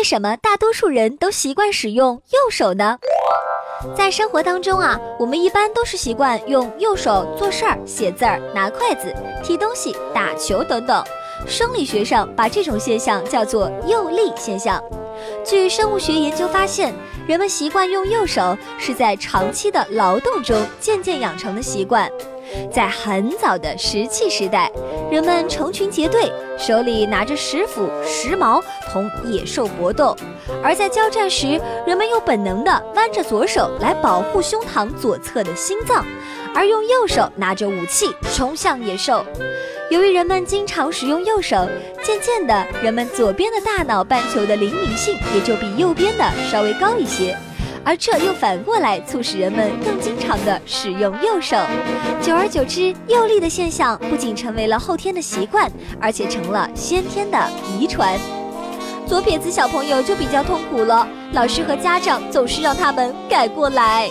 为什么大多数人都习惯使用右手呢？在生活当中啊，我们一般都是习惯用右手做事儿、写字儿、拿筷子、提东西、打球等等。生理学上把这种现象叫做右利现象。据生物学研究发现，人们习惯用右手是在长期的劳动中渐渐养成的习惯。在很早的石器时代，人们成群结队，手里拿着石斧、石矛，同野兽搏斗；而在交战时，人们又本能地弯着左手来保护胸膛左侧的心脏，而用右手拿着武器冲向野兽。由于人们经常使用右手，渐渐的，人们左边的大脑半球的灵敏性也就比右边的稍微高一些。而这又反过来促使人们更经常的使用右手，久而久之，右利的现象不仅成为了后天的习惯，而且成了先天的遗传。左撇子小朋友就比较痛苦了，老师和家长总是让他们改过来。